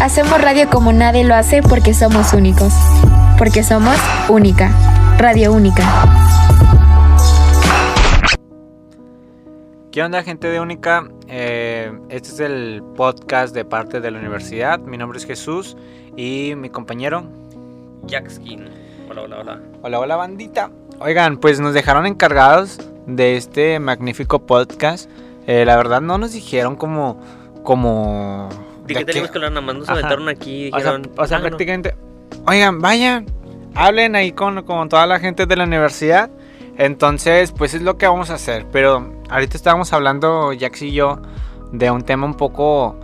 Hacemos radio como nadie lo hace porque somos únicos. Porque somos única. Radio única. ¿Qué onda gente de Única? Eh, este es el podcast de parte de la universidad. Mi nombre es Jesús y mi compañero. Jackskin. Hola, hola, hola. Hola, hola bandita. Oigan, pues nos dejaron encargados de este magnífico podcast. Eh, la verdad no nos dijeron como... como ¿De qué tenemos que hablar? Nada más nos aventaron aquí y O sea, dijeron... o sea, "Ah, no". prácticamente... Oigan, vayan, hablen ahí con, con toda la gente de la universidad. Entonces, pues es lo que vamos a hacer. Pero ahorita estábamos hablando, Jax y yo, de un tema un poco,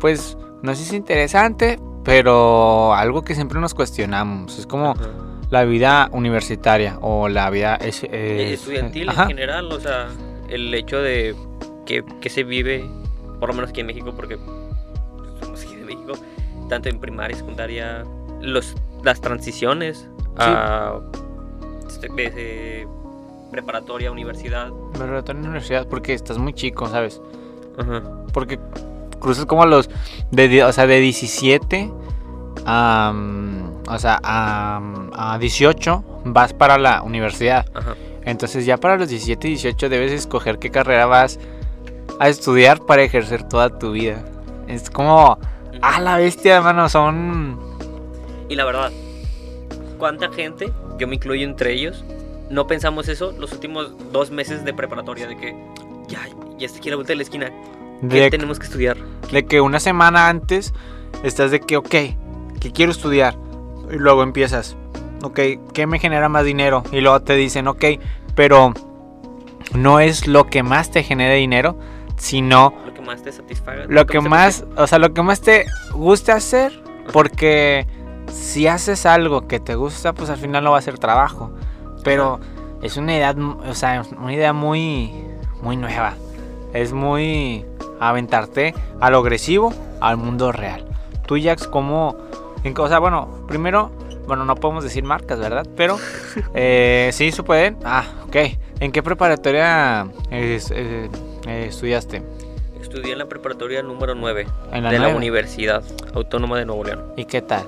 pues, no sé si interesante, pero algo que siempre nos cuestionamos. Es como Ajá. la vida universitaria o la vida es- estudiantil en general, o sea, el hecho de que, que se vive, por lo menos aquí en México, porque somos aquí de México, tanto en primaria, secundaria, los, las transiciones a este, de- de preparatoria, universidad. La universidad porque estás muy chico, ¿sabes? Ajá. Porque cruzas como los de, o sea, de 17 a, o sea, a, a 18 vas para la universidad. Ajá. Entonces ya para los 17 y 18 debes escoger qué carrera vas a estudiar para ejercer toda tu vida. Es como, ah, la bestia, hermano, son... Y la verdad, ¿cuánta gente, yo me incluyo entre ellos, no pensamos eso los últimos dos meses de preparatoria? De que ya, ya está aquí a la vuelta de la esquina. ¿Qué De, tenemos que estudiar? de que una semana antes estás de que, ok, que quiero estudiar. Y luego empiezas, ok, ¿qué me genera más dinero? Y luego te dicen, ok, pero no es lo que más te genere dinero, sino Lo que más te satisfaga. lo que más, o sea, lo que más te gusta hacer, porque si haces algo que te gusta, pues al final no va a ser trabajo. Pero es una idea, o sea, una idea muy, muy nueva. Es muy aventarte a lo agresivo, al mundo real. Tú, Jax, ¿cómo? En, o sea, bueno, primero, bueno, no podemos decir marcas, ¿verdad? Pero, eh, sí, se pueden. Ah, ok. ¿En qué preparatoria es- eh, eh, estudiaste? Estudié en la preparatoria número 9 En la de la. Universidad Autónoma de Nuevo León. ¿Y qué tal?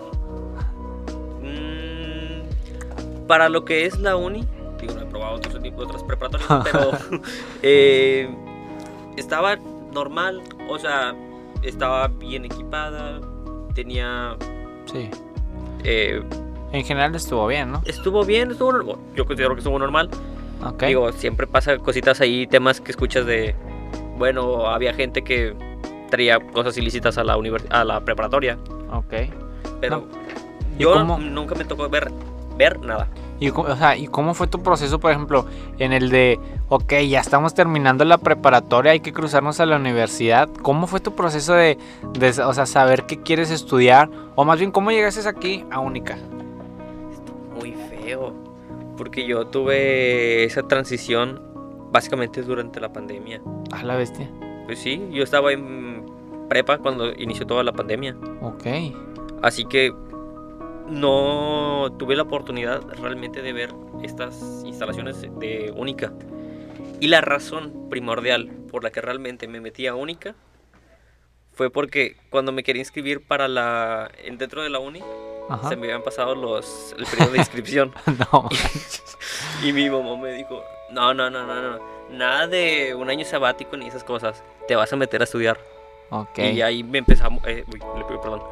Mm, para lo que es la uni, digo, no he probado otros tipos otras preparatorias, pero eh, estaba normal, o sea, estaba bien equipada, tenía... Sí. eh, En general estuvo bien, ¿no? estuvo bien, estuvo, yo considero que estuvo normal. Ok. Digo, siempre pasa cositas ahí, temas que escuchas de, bueno, había gente que traía cosas ilícitas a la, univers- a la preparatoria, ok. pero ¿Y yo cómo- nunca me tocó ver, ver nada. ¿Y, o sea, ¿Y cómo fue tu proceso, por ejemplo, en el de, ok, ya estamos terminando la preparatoria, hay que cruzarnos a la universidad? ¿Cómo fue tu proceso de, de, o sea, saber qué quieres estudiar? O más bien, ¿cómo llegaste aquí a Única? Muy feo, porque yo tuve esa transición básicamente durante la pandemia. A la bestia. Pues sí, yo estaba en prepa cuando inició toda la pandemia, Ok. así que no tuve la oportunidad realmente de ver estas instalaciones de Única. Y la razón primordial por la que realmente me metí a Única fue porque cuando me quería inscribir para la en- dentro de la uni Ajá. se me habían pasado los el periodo de inscripción No. y mi mamá me dijo, "No, no, no, no, no. Nada de un año sabático ni esas cosas. Te vas a meter a estudiar." ok. Y ahí me empezamos, eh, uy, le pido perdón.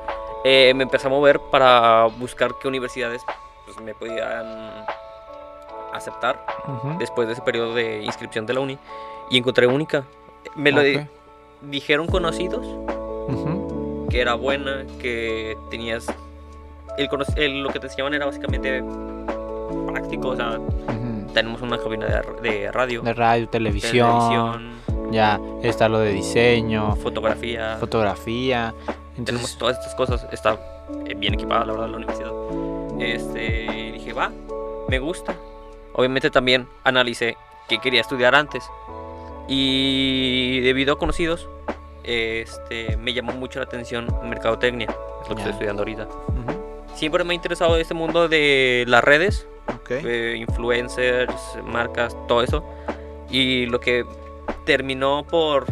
Eh, me empecé a mover para buscar qué universidades pues, me podían aceptar Ujú. después de ese periodo de inscripción de la uni. Y encontré única. Me lo di- dijeron conocidos Ujú. que era buena, que tenías. El, el- lo que te enseñaban era básicamente práctico, o sea, Ujú. tenemos una cabina de, de radio, De radio, televisión, televisión, ya está lo de diseño, fotografía. fotografía. tenemos Entonces, todas estas cosas. Está eh, bien equipada, la verdad, la universidad. Este, dije, va, me gusta. Obviamente también analicé qué quería estudiar antes. Y debido a conocidos, este, me llamó mucho la atención mercadotecnia, es lo que estoy estudiando ahorita. ujú. Siempre me ha interesado este mundo de las redes, Ok. eh, influencers, marcas, todo eso. Y lo que terminó por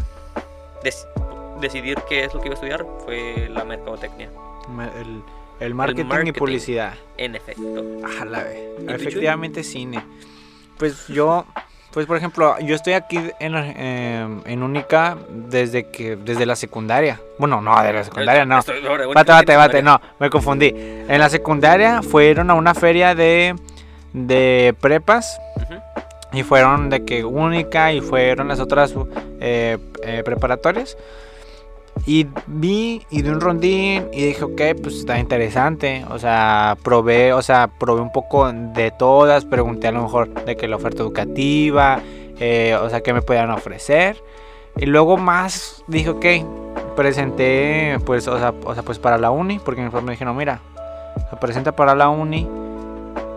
decidir qué es lo que iba a estudiar fue la mercadotecnia. Me- El, el marketing, y marketing. publicidad. En efecto. Ah, la. ¿Y Efectivamente cine. Pues yo, pues por ejemplo, yo estoy aquí en, eh, en Única desde que, desde la secundaria. Bueno, no, de la secundaria no. Bate, bate, bate, no, me confundí. En la secundaria fueron a una feria de, de prepas y fueron de que única y fueron las otras eh, eh, preparatorias. Y vi y di un rondín y dije, ok, pues está interesante. O sea, probé, o sea, probé un poco de todas, pregunté a lo mejor de que la oferta educativa, eh, o sea, qué me podían ofrecer. Y luego más dije, ok, presenté, pues, o sea, o sea, pues para la uni, porque mi me dijeron, mira, se presenta para la uni,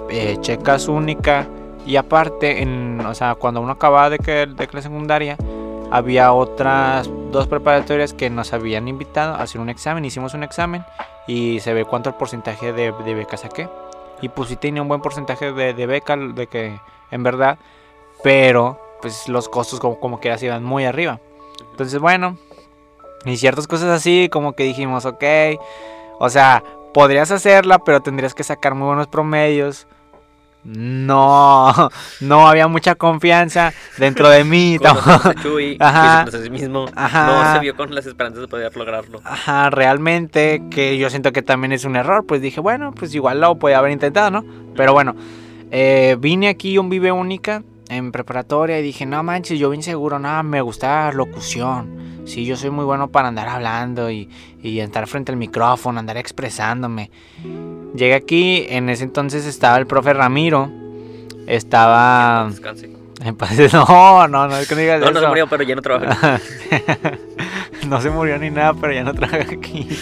eh, checas única. Y aparte, en, o sea, cuando uno acababa de que, de la secundaria, había otras dos preparatorias que nos habían invitado a hacer un examen. Hicimos un examen y se ve cuánto el porcentaje de, beca saqué. Y pues sí tenía un buen porcentaje de, beca, de que en verdad, pero pues los costos como, como que se iban muy arriba. Entonces, bueno, y ciertas cosas así, como que dijimos, ok, o sea, podrías hacerla, pero tendrías que sacar muy buenos promedios. No, no había mucha confianza dentro de mí. a Chuy, Ajá. visitándose a sí mismo. Ajá. No se vio con las esperanzas de poder lograrlo. Ajá, realmente, que yo siento que también es un error, pues dije, bueno, pues igual lo podía haber intentado, ¿no? Pero bueno, eh, vine aquí un Vive Única en preparatoria y dije, no manches, yo bien seguro, no, me gusta la locución. Sí, yo soy muy bueno para andar hablando y, y estar frente al micrófono, andar expresándome. Llegué aquí, en ese entonces estaba el profe Ramiro, estaba... Descanse. No, no, no, es que no digas No, no se eso. murió, pero ya no trabaja. no se murió ni nada, pero ya no trabaja aquí.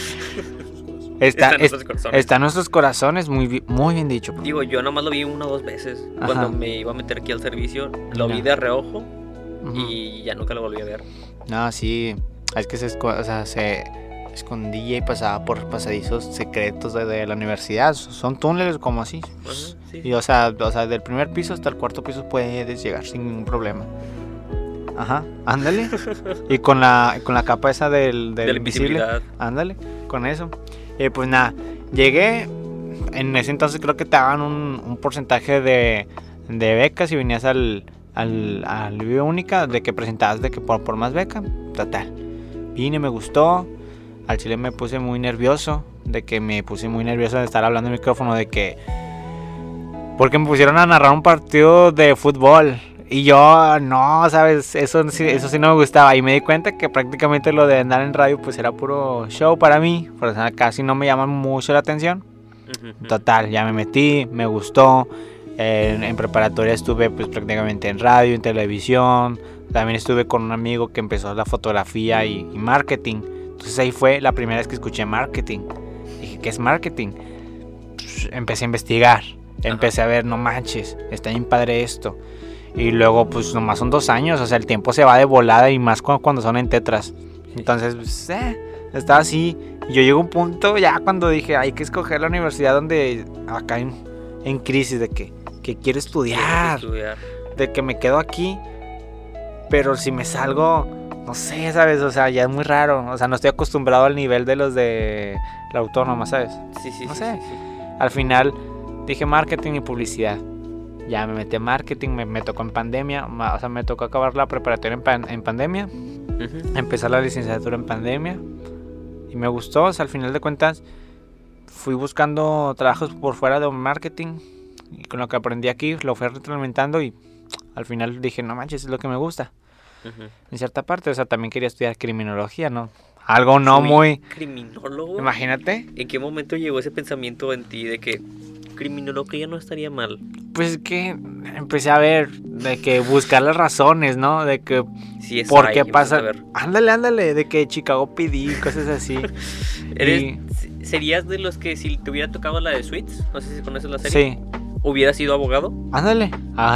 Está, Está en es- nuestros corazones. está en nuestros corazones, muy, muy bien dicho. profe. Digo, yo nomás lo vi una o dos veces. Ajá. Cuando me iba a meter aquí al servicio, lo vi Ya. de reojo y ya nunca lo volví a ver. No, sí, es que se, esco- o sea, se escondía y pasaba por pasadizos secretos de, de la universidad. Son túneles como así. Ajá, sí. Y o sea, o sea, del primer piso hasta el cuarto piso puedes llegar sin ningún problema. Ajá, ándale. y con la, con la capa esa del, del de invisible. Ándale, con eso. Y pues nada, llegué. En ese entonces creo que te daban un, un porcentaje de, de becas y venías al, al, al Única de que presentabas de que por, por más beca. Total. Vine, me gustó. Al chile me puse muy nervioso. De que me puse muy nervioso de estar hablando en el micrófono. De que. Porque me pusieron a narrar un partido de fútbol. Y yo, no, ¿sabes? Eso, eso sí no me gustaba. Y me di cuenta que prácticamente lo de andar en radio, pues era puro show para mí. Por eso casi no me llama mucho la atención. Total, ya me metí, me gustó. En, en preparatoria estuve pues prácticamente en radio, en televisión. También estuve con un amigo que empezó la fotografía y, y marketing. Entonces ahí fue la primera vez que escuché marketing. Dije, ¿qué es marketing? Pues, empecé a investigar. Empecé a ver, no manches, está bien padre esto. Y luego, pues nomás son dos años, o sea, el tiempo se va de volada y más cu- cuando son en tetras. Entonces, pues, eh, estaba así. Y yo llego a un punto ya cuando dije, hay que escoger la universidad donde acá en, en crisis de que, que quiero estudiar. de que me quedo aquí, pero si me salgo, no sé, ¿sabes? O sea, ya es muy raro. O sea, no estoy acostumbrado al nivel de los de la autónoma, ¿sabes? Sí, sí, No sí, sé. sí, sí. Al final dije marketing y publicidad. Ya me metí a marketing, me, me tocó en pandemia, o sea, me tocó acabar la preparatoria en, pan- en pandemia, Ujú. empezar la licenciatura en pandemia y me gustó, o sea, al final de cuentas fui buscando trabajos por fuera de marketing y con lo que aprendí aquí lo fui retroalimentando y al final dije, no manches, es lo que me gusta, Ujú. en cierta parte, o sea, también quería estudiar criminología, ¿no? Algo no Uy, muy, Criminólogo. imagínate, ¿En qué momento llegó ese pensamiento en ti de que criminología no estaría mal? pues es que empecé a ver de que buscar las razones, ¿no? De que es por ahí, qué pasa. a ver. Ándale, ándale, de que Chicago PD, cosas así. ¿Eres- Y- se- ¿Serías de los que si te hubiera tocado la de Suits? No sé si conoces la serie. Sí, ¿Hubieras sido abogado? ándale.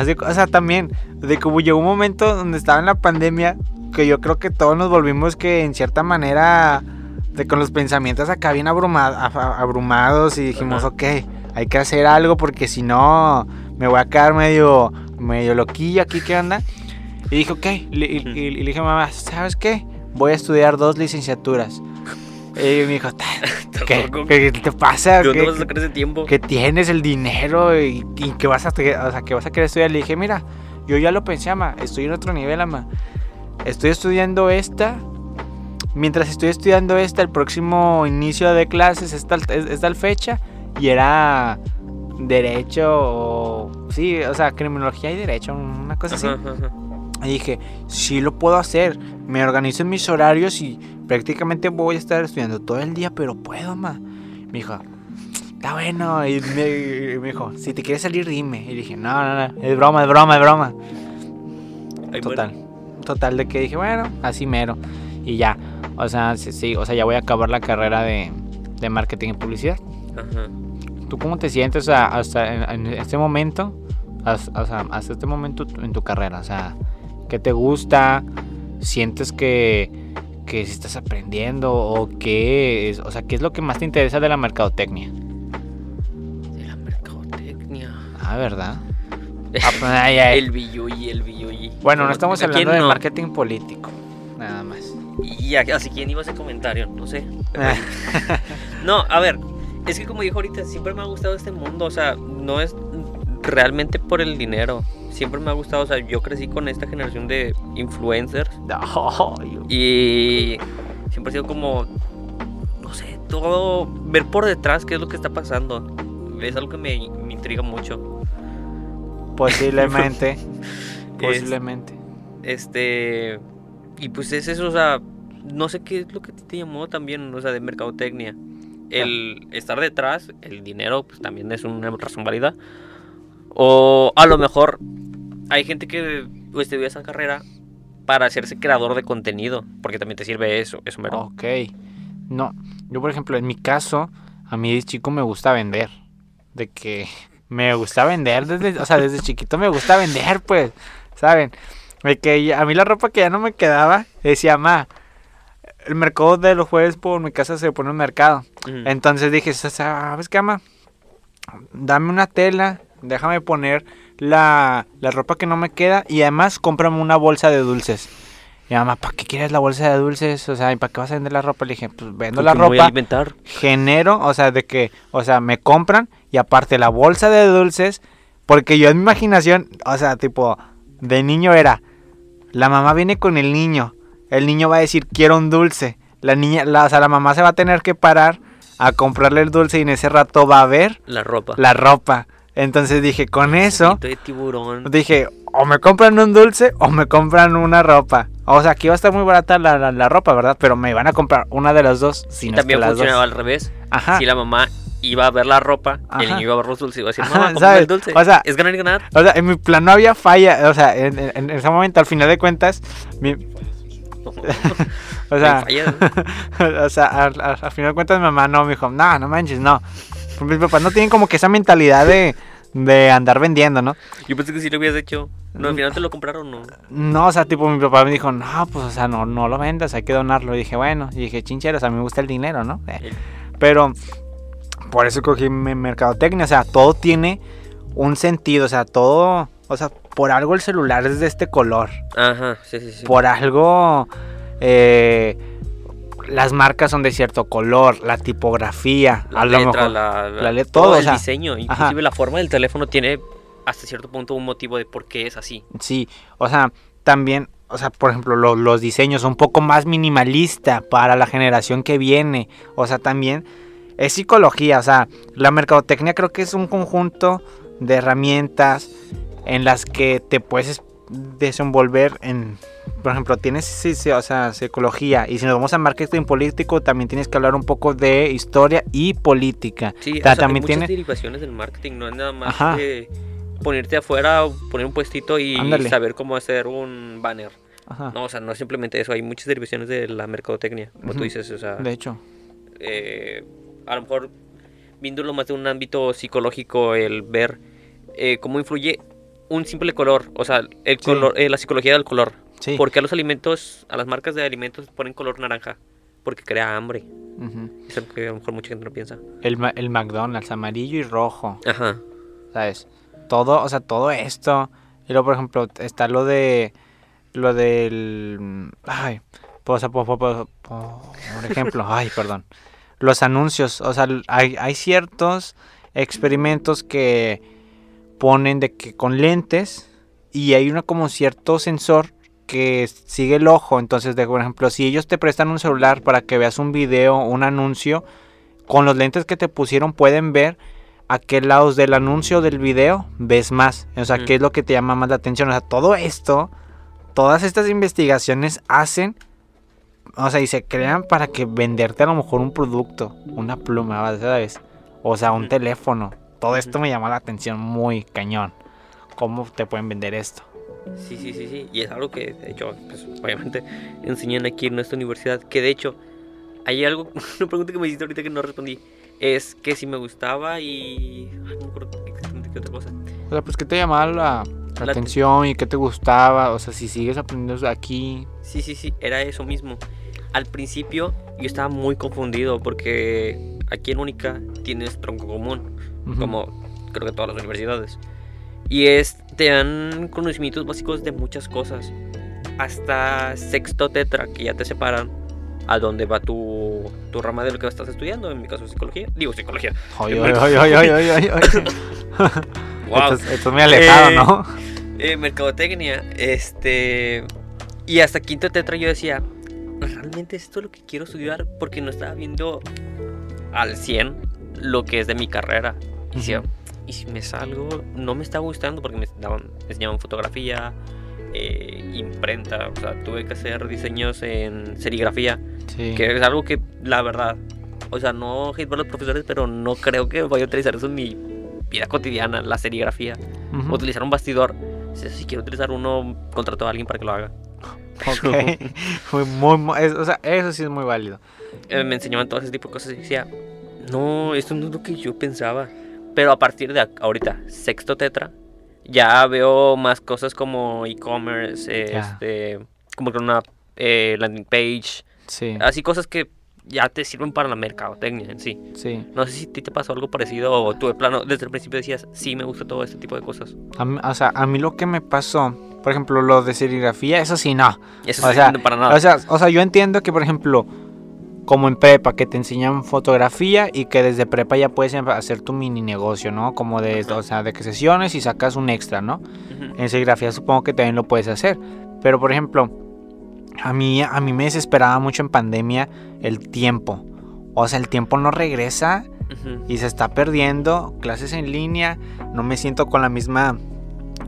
De cu- o sea, también, de que llegó un momento donde estaba en la pandemia que yo creo que todos nos volvimos que en cierta manera de con los pensamientos acá bien abruma- a- abrumados y dijimos, Ajá. ok, hay que hacer algo porque si no me voy a quedar medio, medio loquillo aquí, ¿qué onda? Y dije, ok, le- y, y- y le dije mamá, ¿sabes qué? voy a estudiar dos licenciaturas. Y me dijo, "Ta- Estás ¿qué, te pasa? ¿De dónde ¿Qué- vas a sacar ese tiempo? que tienes el dinero y, y que vas a o sea, que vas a querer estudiar. Le dije, mira, yo ya lo pensé, ama, estoy en otro nivel, ama. Estoy estudiando esta. Mientras estoy estudiando esta, el próximo inicio de clases es tal, es, es tal fecha. Y era derecho o... Sí, o sea, criminología y derecho, una cosa así. Ajá, ajá, ajá. Y dije, sí lo puedo hacer. Me organizo en mis horarios y prácticamente voy a estar estudiando todo el día, pero puedo, ma. Me dijo, está bueno. Y me, me dijo, si te quieres salir, dime. Y dije, no, no, no, es broma, es broma, es broma. Total. Total de que dije, bueno, así mero. Y ya, o sea, sí, sí, o sea, ya voy a acabar la carrera de, de marketing y publicidad. Ajá. ¿Tú cómo te sientes o sea, hasta en, en este momento? Has- O sea, hasta este momento en tu carrera. O sea, ¿qué te gusta? ¿Sientes que, que estás aprendiendo? ¿O qué es? O sea, ¿qué es lo que más te interesa de la mercadotecnia? De la mercadotecnia. Ah, ¿verdad? Ah, pues, ay, ay. El billuyi, el billuyi. Bueno, no ¿Cómo- estamos a hablando de no? marketing político. Nada más. Y a- así quién iba ese comentario, no sé. No, a ver, es que como dijo ahorita, siempre me ha gustado este mundo, o sea, no es realmente por el dinero. Siempre me ha gustado, o sea, yo crecí con esta generación de influencers No, yo- y siempre ha sido como, no sé, todo, ver por detrás qué es lo que está pasando. Es algo que me, me intriga mucho. posiblemente. posiblemente. Este, y pues es eso, o sea, no sé qué es lo que te llamó también, o sea, de mercadotecnia. El estar detrás, el dinero, pues también es una razón válida. O a lo mejor hay gente que estudia esa carrera para hacerse creador de contenido, porque también te sirve eso, eso mero. Ok. No, yo por ejemplo, en mi caso, a mí de chico me gusta vender. De que me gusta vender desde, o sea, desde chiquito me gusta vender, pues, ¿saben? De que a mí la ropa que ya no me quedaba, decía, ma, el mercado de los jueves por mi casa se pone un mercado. Entonces dije, ¿sabes qué, ama? Dame una tela, déjame poner la, la ropa que no me queda y además cómprame una bolsa de dulces. Y mamá, ¿para qué quieres la bolsa de dulces? O sea, ¿y para qué vas a vender la ropa? Le dije, pues vendo la me voy a ropa, alimentar. genero, o sea, de que, o sea, me compran y aparte la bolsa de dulces, porque yo en mi imaginación, o sea, tipo, de niño era, la mamá viene con el niño, el niño va a decir, quiero un dulce, la niña, la, o sea, la mamá se va a tener que parar a comprarle el dulce y en ese rato va a ver La ropa. la ropa. Entonces dije, con eso, de tiburón. dije, o me compran un dulce o me compran una ropa. O sea, aquí va a estar muy barata la, la- la ropa, ¿verdad? Pero me van a comprar una de las dos. Si y no es que también las dos. funcionaba al revés. Ajá. Si la mamá iba a ver la ropa y el Ajá. niño iba a ver los dulces, iba a decir, Ajá, mamá, ¿sabes? el dulce. O sea- es ganar y ganar. O sea, en mi plan no había falla. O sea, en, en- en ese momento, al final de cuentas, mi- o sea, o sea, al, al- al final de cuentas, mi mamá no me dijo, no, no manches, no. Mis papás no tienen como que esa mentalidad de, de andar vendiendo, ¿no? Yo pensé que sí lo habías hecho. No, al final te lo compraron, ¿no? No, o sea, tipo, mi papá me dijo, no, pues, o sea, no, no lo vendas, hay que donarlo. Y dije, bueno, y dije, chinchero, o sea, me gusta el dinero, ¿no? Eh, Pero por eso cogí mi mercadotecnia, o sea, todo tiene un sentido, o sea, todo, o sea, por algo el celular es de este color, Ajá, sí, sí, sí. por algo eh, las marcas son de cierto color, la tipografía, la a lo letra, mejor. la, la todo, todo o el sea, diseño, inclusive la forma del teléfono tiene hasta cierto punto un motivo de por qué es así. Sí, o sea, también, o sea, por ejemplo, lo- los diseños un poco más minimalista para la generación que viene. O sea, también es psicología, o sea, la mercadotecnia creo que es un conjunto de herramientas en las que te puedes desenvolver en, por ejemplo, tienes, sí, sí, o sea, psicología y si nos vamos a marketing político también tienes que hablar un poco de historia y política. Sí, O sea, también hay tiene- muchas derivaciones del marketing, no es nada más Ajá. que ponerte afuera, poner un puestito y Ándale. saber cómo hacer un banner. Ajá, No, o sea, no es simplemente eso, hay muchas derivaciones de la mercadotecnia, como Ujú. tú dices, o sea, de hecho. eh, a lo mejor viéndolo más de un ámbito psicológico, el ver eh, cómo influye un simple color, o sea, el Sí. color, eh, la psicología del color. Sí. ¿Por qué a los alimentos, a las marcas de alimentos ponen color naranja? Porque crea hambre. Ujú. Es algo que a lo mejor mucha gente no piensa. El, el McDonald's, amarillo y rojo. Ajá. ¿sabes? Todo, o sea, todo esto. Y luego, por ejemplo, está lo de. Lo del. Ay, por- por- por- por ejemplo, ay, perdón. Los anuncios, o sea, hay, hay ciertos experimentos que ponen de que con lentes y hay una como cierto sensor que sigue el ojo. Entonces, de, por ejemplo, si ellos te prestan un celular para que veas un video, un anuncio, con los lentes que te pusieron pueden ver a qué lados del anuncio del video ves más. O sea, Mm. qué es lo que te llama más la atención. O sea, todo esto, todas estas investigaciones hacen, o sea, y se crean para que venderte a lo mejor un producto, una pluma, ¿sabes? O sea, un teléfono. Todo esto me llama la atención muy cañón. ¿Cómo te pueden vender esto? Sí, sí, sí, sí. Y es algo que, de hecho, pues, obviamente enseñan aquí en nuestra universidad. Que de hecho, hay algo, una pregunta que me hiciste ahorita que no respondí. Es que si me gustaba y. Ay, no me acuerdo exactamente qué otra cosa. O sea, pues, ¿qué te llamaba la, la La- atención y qué te gustaba? O sea, si sigues aprendiendo aquí. Sí, sí, sí, era eso mismo. Al principio yo estaba muy confundido porque aquí en Única tienes tronco común, Ujú. como creo que todas las universidades. Y es, te dan conocimientos básicos de muchas cosas. Hasta sexto tetra, que ya te separan a dónde va tu, tu rama de lo que estás estudiando. En mi caso, psicología. Digo, psicología. Ay, ay, ay. Wow. Esto, es- esto es muy alejado, Eh, ¿no? Eh, mercadotecnia. Este. Y hasta quinto tetra yo decía, ¿realmente es esto lo que quiero estudiar? Porque no estaba viendo al 100 lo que es de mi carrera. Y. ¿y si me salgo? No me está gustando porque me, daban, me enseñaban fotografía, eh, imprenta. O sea, tuve que hacer diseños en serigrafía. Sí. Que es algo que, la verdad, o sea, no hate por los profesores, pero no creo que vaya a utilizar eso en mi vida cotidiana, la serigrafía. Ujú. Utilizar un bastidor. Si, si quiero utilizar uno, contrato a alguien para que lo haga. Ok. Muy, muy, o sea, eso sí es muy válido. Eh, me enseñaban todo ese tipo de cosas y decía, no, esto no es lo que yo pensaba. Pero a partir de ahorita, sexto tetra, ya veo más cosas como e-commerce, Ya. este, como que una eh, landing page, Sí, así cosas que ya te sirven para la mercadotecnia en sí. sí. No sé si a ti te pasó algo parecido o tú de plano desde el principio decías, sí, me gusta todo este tipo de cosas. A mí- o sea, a mí lo que me pasó, por ejemplo, lo de serigrafía, eso sí, no. Eso O sí, sea, no para nada. O sea, o sea, yo entiendo que, por ejemplo, como en prepa, que te enseñan fotografía y que desde prepa ya puedes em- hacer tu mini negocio, ¿no? Como de, Ajá. o sea, de que sesiones y sacas un extra, ¿no? En serigrafía supongo que también lo puedes hacer. Pero, por ejemplo, a mí, a mí me desesperaba mucho en pandemia el tiempo. O sea, el tiempo no regresa y se está perdiendo. Clases en línea, no me siento con la misma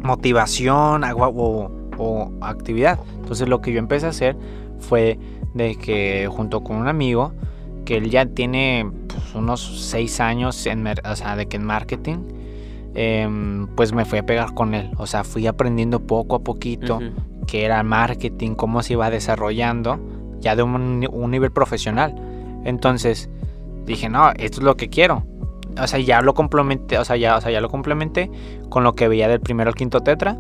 motivación o, o actividad. Entonces lo que yo empecé a hacer fue de que junto con un amigo, que él ya tiene pues, unos 6 años en, o sea, de que en marketing, em, pues me fui a pegar con él. O sea, fui aprendiendo poco a poquito Ujú. que era marketing, cómo se iba desarrollando, ya de un, un nivel profesional. Entonces dije, no, esto es lo que quiero. O sea, ya lo complementé, o sea, ya, o sea, ya lo complementé con lo que veía del primero al quinto tetra,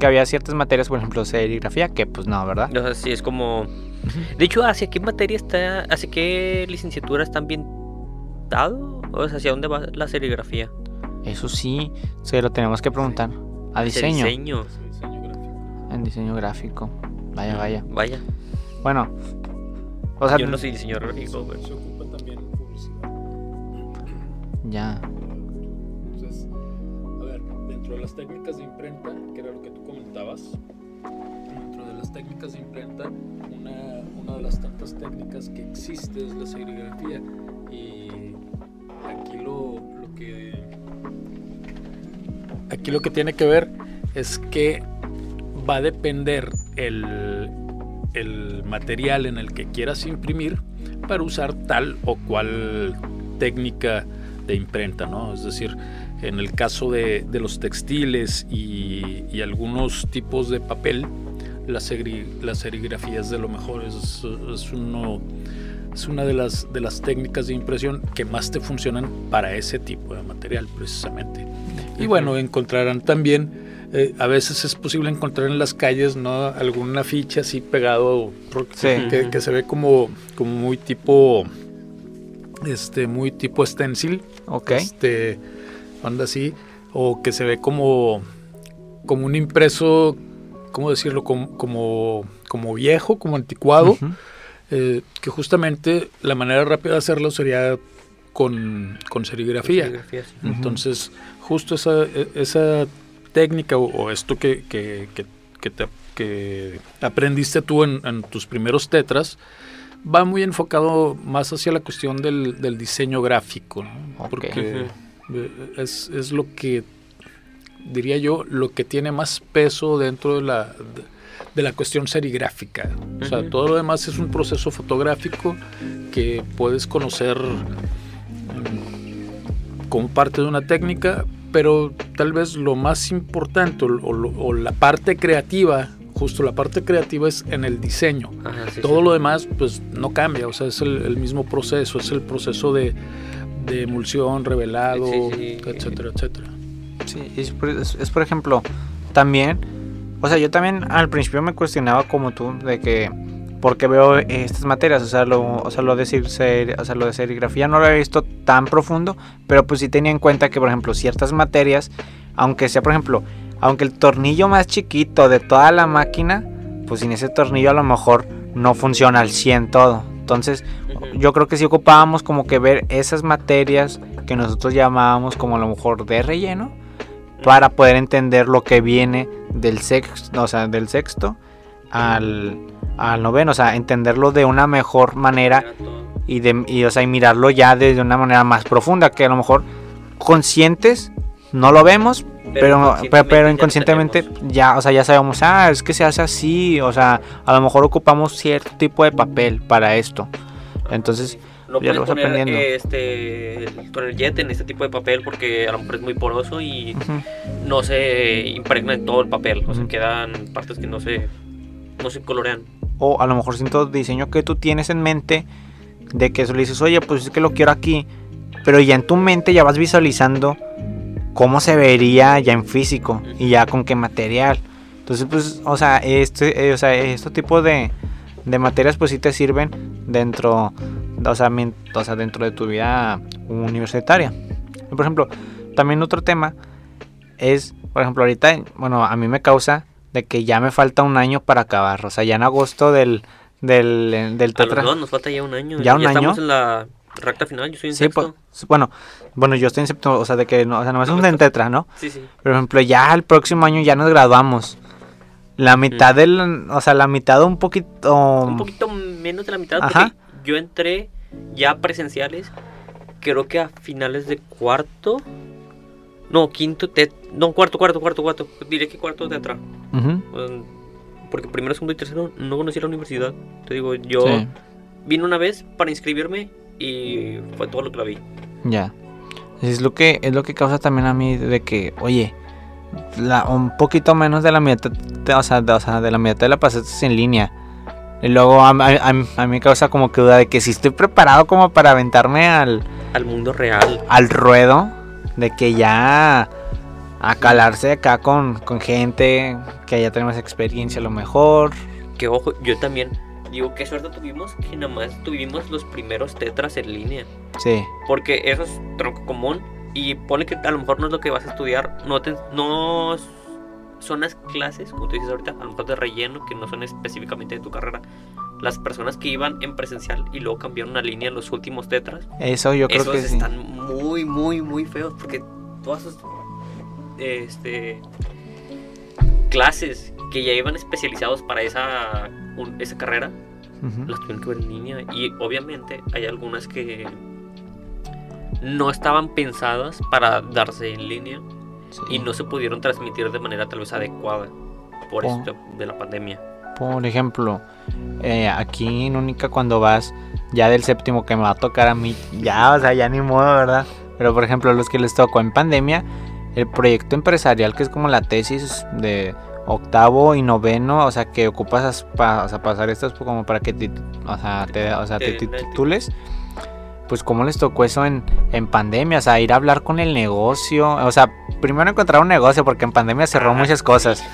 que había ciertas materias, por ejemplo, serigrafía, que pues no, ¿verdad? O sea, sí, es como... De hecho, ¿hacia qué materia está, hacia qué licenciatura está ambientado? O sea, ¿hacia dónde va la serigrafía? Eso sí, se lo tenemos que preguntar. A diseño, diseño. En diseño gráfico. Vaya, vaya. Vaya. Bueno, o sea, Yo no soy diseñador gráfico, pero... se ocupa también publicidad. ya. Entonces, a ver, dentro de las técnicas de imprenta, que era lo que tú comentabas, dentro de las técnicas de imprenta, una, una de las tantas técnicas que existe es la serigrafía. Y aquí lo, lo que aquí lo que tiene que ver es que va a depender el, el material en el que quieras imprimir para usar tal o cual técnica de imprenta, ¿no? Es decir, en el caso de, de los textiles y, y algunos tipos de papel, la, segri- la serigrafía es de lo mejor, es, es uno, es una de las, de las técnicas de impresión que más te funcionan para ese tipo de material, precisamente. Y bueno, encontrarán también, eh, a veces es posible encontrar en las calles, ¿no? Alguna ficha así pegado, Sí. que, que se ve como, como muy tipo, este, muy tipo stencil, Ok. este, onda así, o que se ve como, como un impreso, ¿cómo decirlo? Como, como, como viejo, como anticuado, eh, que justamente la manera rápida de hacerlo sería con, con serigrafía. Serigrafía, sí. Entonces, justo esa, e- esa técnica o, o esto que, que, que- que te- que aprendiste tú en, en tus primeros tetras va muy enfocado más hacia la cuestión del, del diseño gráfico, porque es, es lo que, diría yo, lo que tiene más peso dentro de la, de, de la cuestión serigráfica. O sea, todo lo demás es un proceso fotográfico que puedes conocer mm, como parte de una técnica, pero tal vez lo más importante o, o lo- o la parte creativa, justo la parte creativa es en el diseño. Ajá, sí, Todo sí. lo demás pues no cambia, o sea, es el, el mismo proceso, es el proceso de, de emulsión, revelado, sí. etcétera, etcétera. Sí, es por, es- es por ejemplo, también, o sea, yo también al principio me cuestionaba como tú de que, porque veo estas materias, o sea, lo, o sea, lo de, ser- o sea, lo de serigrafía no lo había visto tan profundo, pero pues sí tenía en cuenta que, por ejemplo, ciertas materias, aunque sea, por ejemplo, aunque el tornillo más chiquito de toda la máquina, pues sin ese tornillo a lo mejor no funciona al 100 todo. Entonces, yo creo que sí ocupábamos como que ver esas materias que nosotros llamábamos como a lo mejor de relleno para poder entender lo que viene del sexto, o sea, del sexto al, al noveno, o sea, entenderlo de una mejor manera y de y, o sea, y mirarlo ya desde una manera más profunda, que a lo mejor conscientes no lo vemos, pero, pero, pero inconscientemente ya ya, o sea, ya sabemos, ah, es que se hace así, o sea, a lo mejor ocupamos cierto tipo de papel para esto. Entonces, No ya puedes vas poner este, el tornillet en este tipo de papel porque a lo mejor es muy poroso y no se impregna en todo el papel. O sea, quedan partes que no se, no se colorean. o a lo mejor siento diseño que tú tienes en mente de que eso le dices, oye, pues es que lo quiero aquí, pero ya en tu mente ya vas visualizando cómo se vería ya en físico y ya con qué material. Entonces, pues, o sea, este, eh, o sea, este tipo de, de materias pues sí te sirven dentro, o sea, o sea, dentro de tu vida universitaria. Por ejemplo, también otro tema es, por ejemplo, ahorita, bueno, a mí me causa de que ya me falta un año para acabar, o sea, ya en agosto del, del, del A los tetra. dos nos falta ya un año. ¿Ya un estamos año? en la recta final. Yo soy en Sí, sexto. pues, bueno, bueno, yo estoy en o sea, de que no, o sea, no es un tetra, ¿no? Sí, sí. Por ejemplo, ya el próximo año ya nos graduamos. La mitad del, o sea, la mitad un poquito... Un poquito menos de la mitad Ajá. porque yo entré ya presenciales. Creo que a finales de cuarto. No, quinto, tet- no, cuarto, cuarto, cuarto, cuarto. Diré que cuarto tetra. Ujú, Um, Porque primero, segundo y tercero no conocí la universidad. Te digo, yo sí, vine una vez para inscribirme y fue todo lo que la vi. ya. Es lo que es lo que causa también a mí de que, oye, la, un poquito menos de la mitad, de- o sea, de, o sea, de la mitad de la pasaste en línea. Y luego a, a- a- mí me causa como que duda de que si estoy preparado como para aventarme al, Al mundo real. al ruedo de que ya a calarse acá con, con gente que ya tenemos experiencia a lo mejor. Que ojo, yo también digo, qué suerte tuvimos que nada más tuvimos los primeros tetras en línea. Sí, Porque eso es tronco común y pone que a lo mejor no es lo que vas a estudiar, no, te- no son las clases, como tú dices ahorita, a lo mejor de relleno, que no son específicamente de tu carrera. Las personas que iban en presencial y luego cambiaron una línea en los últimos tetras, eso yo creo esos que sí. están muy, muy, muy feos porque todas esas este, clases que ya iban especializados para esa, un- esa carrera, Ujú. las tuvieron que ver en línea y obviamente hay algunas que no estaban pensadas para darse en línea Sí. y no se pudieron transmitir de manera tal vez adecuada por Oh. esto de la pandemia. Por ejemplo, eh, aquí en Única cuando vas ya del séptimo que me va a tocar a mí, ya, o sea, ya ni modo, ¿verdad? Pero por ejemplo, los que les tocó en pandemia, el proyecto empresarial que es como la tesis de octavo y noveno, o sea, que ocupas o sea, pasar estas como para que te, o sea, te, o sea, te titules. Pues cómo les tocó eso en, en pandemia, o sea, ir a hablar con el negocio, o sea, primero encontrar un negocio porque en pandemia cerró muchas cosas.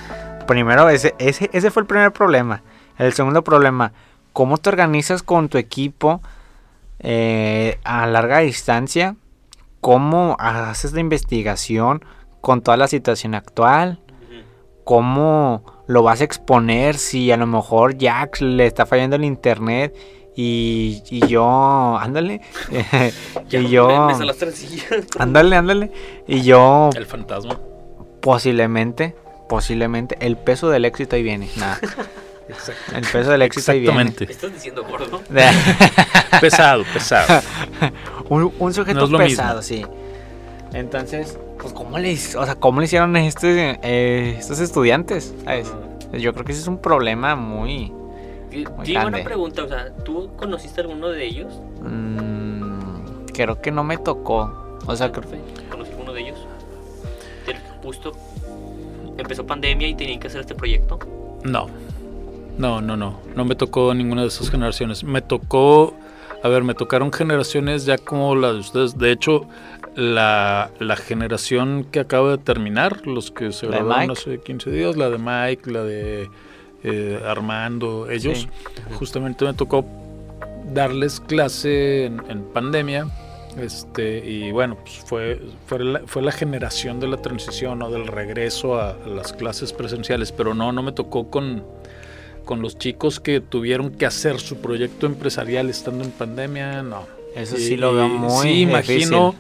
Primero, ese, ese, ese fue el primer problema. El segundo problema, ¿cómo te organizas con tu equipo eh, a larga distancia? ¿Cómo haces la investigación con toda la situación actual? ¿Cómo lo vas a exponer si a lo mejor Jack le está fallando el internet Y, y yo, ándale. Y yo, las ándale, ándale. Y yo, El fantasma. posiblemente, posiblemente, el peso del éxito ahí viene. Nada. El peso del éxito ahí viene. ¿Me Exactamente. estás diciendo gordo? pesado, pesado. un, un sujeto No pesado, sí. Entonces, pues, ¿cómo le, o sea, ¿cómo le hicieron a estos, eh, estos estudiantes? ¿sabes? Yo creo que ese es un problema muy... Buena grande. pregunta. O sea, ¿tú conociste alguno de ellos? mm, creo que no me tocó. O sea, creo, ¿Conocí alguno de ellos? Del- Justo empezó pandemia y tenían que hacer este proyecto. No. No, no, no. No me tocó ninguna de esas generaciones. Me tocó. A ver, me tocaron generaciones ya como la de ustedes. De hecho, la, la generación que acaba de terminar, los que se ¿La de graduaron hace 15 días, la de Mike, la de eh, Armando, ellos, Sí. justamente me tocó darles clase en, en pandemia. Este, y bueno, pues fue, fue, la, fue la generación de la transición o del regreso a, a las clases presenciales, pero no, no me tocó con, con los chicos que tuvieron que hacer su proyecto empresarial estando en pandemia, no. eso Y- sí lo veo muy Sí, difícil. imagino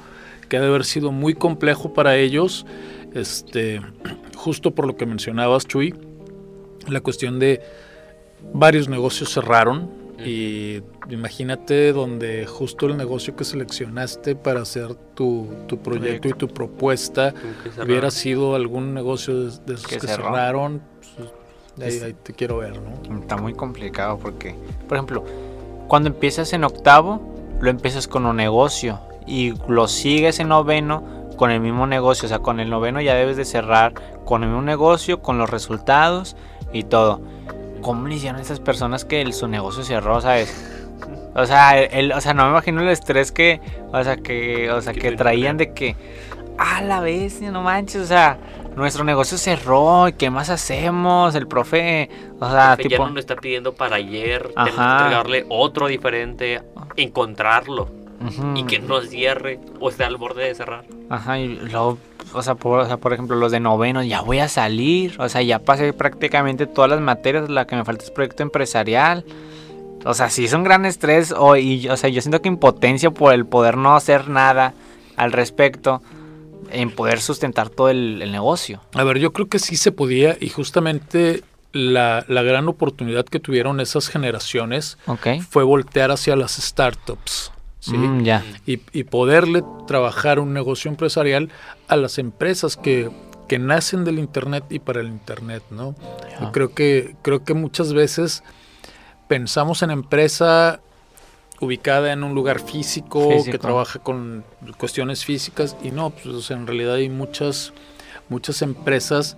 que ha de haber sido muy complejo para ellos, este, justo por lo que mencionabas, Chuy, la cuestión de varios negocios cerraron y imagínate donde justo el negocio que seleccionaste para hacer tu, tu proyecto y tu propuesta hubiera sido algún negocio de, de esos Que cerró. cerraron, pues, ahí, Es- ahí te quiero ver, ¿no? Está muy complicado porque, por ejemplo, cuando empiezas en octavo, lo empiezas con un negocio y lo sigues en noveno con el mismo negocio. O sea, con el noveno ya debes de cerrar con el mismo negocio, con los resultados y todo. ¿Cómo le hicieron a esas personas que el- su negocio cerró, sabes? O sea, el, o sea, no me imagino el estrés que, o sea, que, o sea, Que traían de que, a la vez, no manches, o sea, nuestro negocio cerró, ¿y qué más hacemos? El profe, o sea, Profe, tipo, ya no lo está pidiendo para ayer. Tenemos que Ajá. entregarle otro diferente, encontrarlo y que no cierre o esté al borde de cerrar. ajá, y luego, o sea, por, o sea, por ejemplo, los de noveno, ya voy a salir, o sea, ya pasé prácticamente todas las materias, la que me falta es proyecto empresarial. O sea, sí es un gran estrés, o, y, o sea, yo siento que impotencia por el poder no hacer nada al respecto, en poder sustentar todo el, el negocio. A ver, yo creo que sí se podía y justamente la, la gran oportunidad que tuvieron esas generaciones fue voltear hacia las startups. ¿Sí? Mm, y, y poderle trabajar un negocio empresarial a las empresas que, que nacen del internet y para el internet, ¿no? Yo Ya. creo que creo que muchas veces pensamos en empresa ubicada en un lugar físico, que Físico. trabaja con cuestiones físicas y no, pues en realidad hay muchas muchas empresas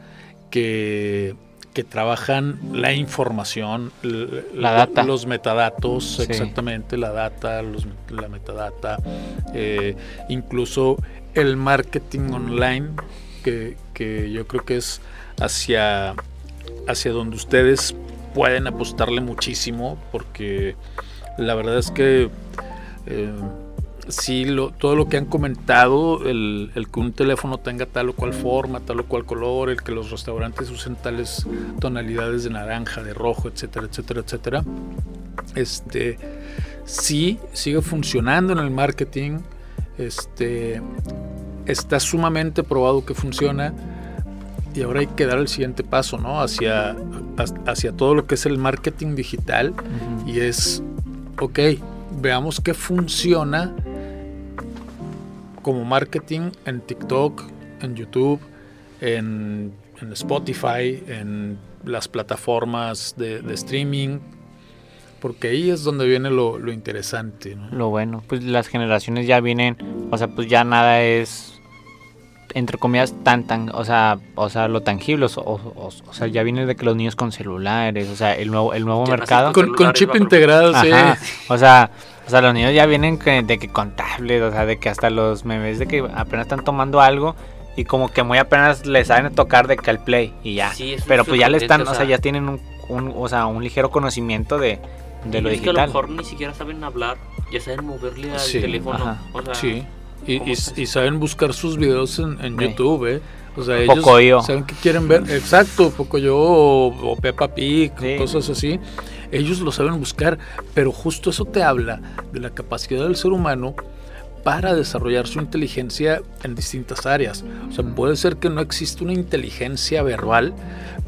que que trabajan la información, La data. los metadatos, Sí. exactamente, la data, los- la metadata, eh, incluso el marketing online, que, que yo creo que es hacia, hacia donde ustedes pueden apostarle muchísimo, porque la verdad es que eh, sí, lo, todo lo que han comentado, el, el que un teléfono tenga tal o cual forma, tal o cual color, el que los restaurantes usen tales tonalidades de naranja, de rojo, etcétera, etcétera, etcétera, este, sí sigue funcionando en el marketing, este, está sumamente probado que funciona y ahora hay que dar el siguiente paso, ¿no? Hacia, hacia todo lo que es el marketing digital y es, ok, veamos qué funciona como marketing en TikTok, en YouTube, en, Spotify, en las plataformas de, de streaming, porque ahí es donde viene lo, lo interesante, ¿no? Lo bueno, pues las generaciones ya vienen, o sea, pues ya nada es entre comillas tan tan, o sea, o sea, lo tangible, o, o- o sea, ya viene de que los niños con celulares, o sea, el nuevo el nuevo Ya mercado. Con, con chip integral, sí. Ajá, o sea, o sea, los niños ya vienen que- de que con tablet, o sea, de que hasta los memes de que apenas están tomando algo y como que muy apenas les saben tocar de que al play y ya. Sí, es Pero pues ya le están, o sea, ya tienen un, un- o sea, un ligero conocimiento de, de lo es que a lo digital. mejor ni siquiera saben hablar, ya saben moverle al Sí, teléfono. ajá. O sea, Sí. Y, ¿Cómo y- y saben buscar sus videos en, en. YouTube, ¿eh? O sea, Pocoyo. ellos saben que quieren ver, exacto, Pocoyo o, o Peppa Pig, Sí. cosas así. ellos lo saben buscar, pero justo eso te habla de la capacidad del ser humano para desarrollar su inteligencia en distintas áreas. O sea, puede ser que no exista una inteligencia verbal,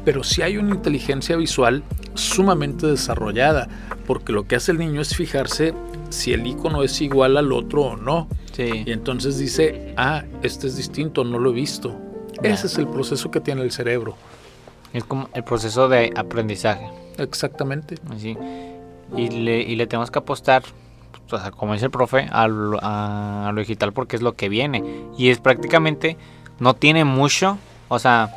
pero sí hay una inteligencia visual sumamente desarrollada, porque lo que hace el niño es fijarse si el icono es igual al otro o no. Sí. Y entonces dice, ah, este es distinto, no lo he visto. Ese es el proceso que tiene el cerebro. Es como el proceso de aprendizaje. Exactamente. Así. Y le, y le tenemos que apostar, o sea, como dice el profe, a lo, a lo digital porque es lo que viene. Y es prácticamente, no tiene mucho, o sea,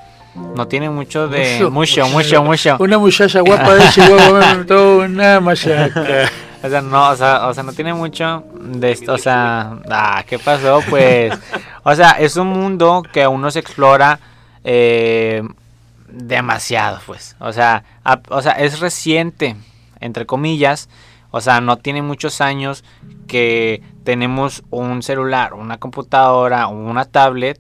no tiene mucho de... Mucho, mucho, mucho. Una muchacha guapa de Chihuahua me una machaca. O sea, no, o sea, o sea, no tiene mucho de esto, o sea, ah, ¿qué pasó? Pues, o sea, es un mundo que aún no se explora eh, demasiado, pues, o sea, a- o sea, es reciente, entre comillas, o sea, no tiene muchos años que tenemos un celular, una computadora, una tablet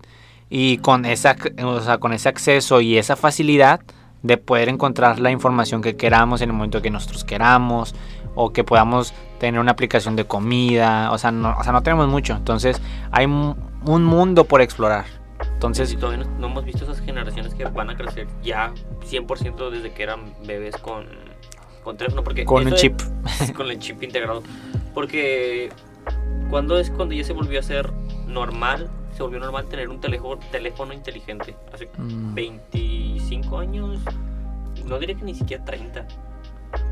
y con esa, o sea, con ese acceso y esa facilidad de poder encontrar la información que queramos en el momento que nosotros queramos o que podamos tener una aplicación de comida, o sea, no, o sea, no tenemos mucho, entonces hay un mundo por explorar. Entonces, Y todavía no, no hemos visto esas generaciones que van a crecer ya 100% desde que eran bebés con, con teléfono. Porque con un de- chip. con el chip integrado. Porque cuando es cuando ya se volvió a ser normal, se volvió normal tener un teléfono, teléfono inteligente. Hace Mm. 25 años, no diría que ni siquiera 30.